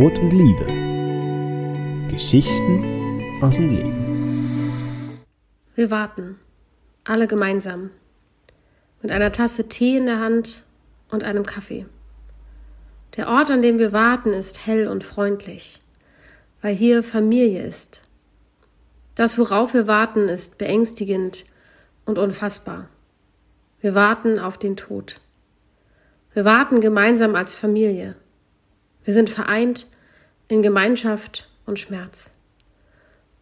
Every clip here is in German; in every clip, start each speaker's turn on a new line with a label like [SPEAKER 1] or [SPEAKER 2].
[SPEAKER 1] Brot und Liebe. Geschichten aus dem Leben.
[SPEAKER 2] Wir warten, alle gemeinsam, mit einer Tasse Tee in der Hand und einem Kaffee. Der Ort, an dem wir warten, ist hell und freundlich, weil hier Familie ist. Das, worauf wir warten, ist beängstigend und unfassbar. Wir warten auf den Tod. Wir warten gemeinsam als Familie. Wir sind vereint in Gemeinschaft und Schmerz.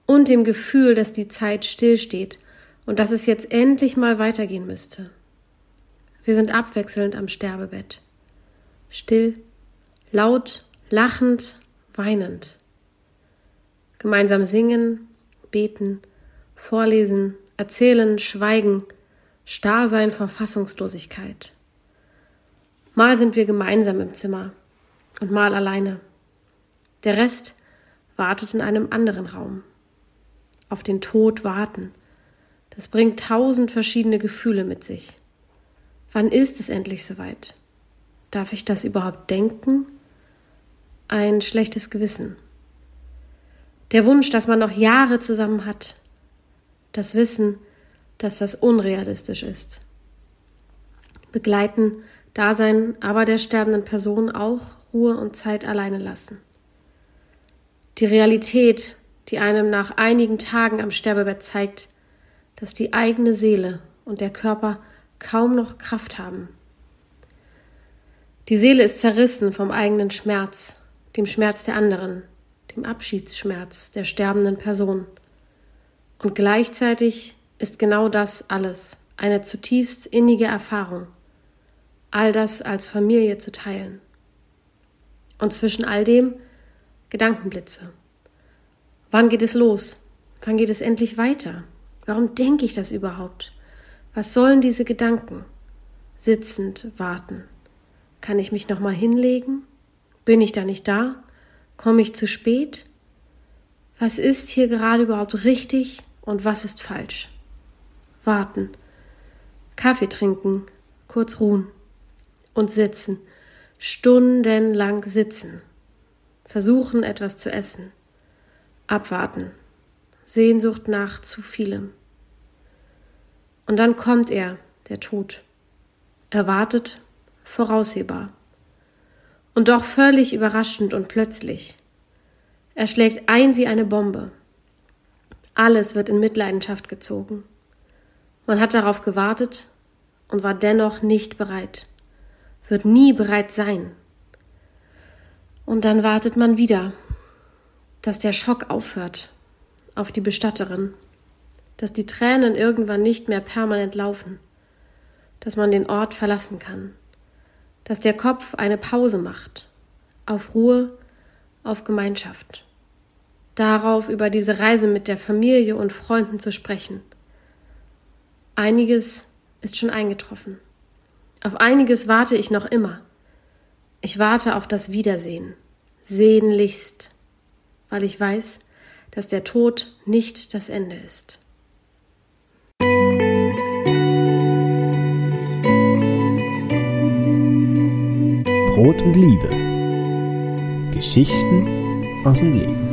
[SPEAKER 2] Und dem Gefühl, dass die Zeit stillsteht und dass es jetzt endlich mal weitergehen müsste. Wir sind abwechselnd am Sterbebett. Still, laut, lachend, weinend. Gemeinsam singen, beten, vorlesen, erzählen, schweigen, starr sein vor Fassungslosigkeit. Mal sind wir gemeinsam im Zimmer, und mal alleine. Der Rest wartet in einem anderen Raum. Auf den Tod warten. Das bringt tausend verschiedene Gefühle mit sich. Wann ist es endlich soweit? Darf ich das überhaupt denken? Ein schlechtes Gewissen. Der Wunsch, dass man noch Jahre zusammen hat. Das Wissen, dass das unrealistisch ist. Begleiten, Dasein aber der sterbenden Person auch Ruhe und Zeit alleine lassen. Die Realität, die einem nach einigen Tagen am Sterbebett zeigt, dass die eigene Seele und der Körper kaum noch Kraft haben. Die Seele ist zerrissen vom eigenen Schmerz, dem Schmerz der anderen, dem Abschiedsschmerz der sterbenden Person. Und gleichzeitig ist genau das alles eine zutiefst innige Erfahrung, all das als Familie zu teilen. Und zwischen all dem Gedankenblitze. Wann geht es los? Wann geht es endlich weiter? Warum denke ich das überhaupt? Was sollen diese Gedanken? Sitzend warten. Kann ich mich noch mal hinlegen? Bin ich da nicht da? Komme ich zu spät? Was ist hier gerade überhaupt richtig und was ist falsch? Warten. Kaffee trinken, kurz ruhen und sitzen stundenlang sitzen, versuchen etwas zu essen, abwarten, Sehnsucht nach zu vielem. Und dann kommt er, der Tod, erwartet, voraussehbar. Und doch völlig überraschend und plötzlich. Er schlägt ein wie eine Bombe. Alles wird in Mitleidenschaft gezogen. Man hat darauf gewartet und war dennoch nicht bereit wird nie bereit sein. Und dann wartet man wieder, dass der Schock aufhört auf die Bestatterin, dass die Tränen irgendwann nicht mehr permanent laufen, dass man den Ort verlassen kann, dass der Kopf eine Pause macht, auf Ruhe, auf Gemeinschaft, darauf über diese Reise mit der Familie und Freunden zu sprechen. Einiges ist schon eingetroffen. Auf einiges warte ich noch immer. Ich warte auf das Wiedersehen, sehnlichst, weil ich weiß, dass der Tod nicht das Ende ist.
[SPEAKER 1] Brot und Liebe. Geschichten aus dem Leben.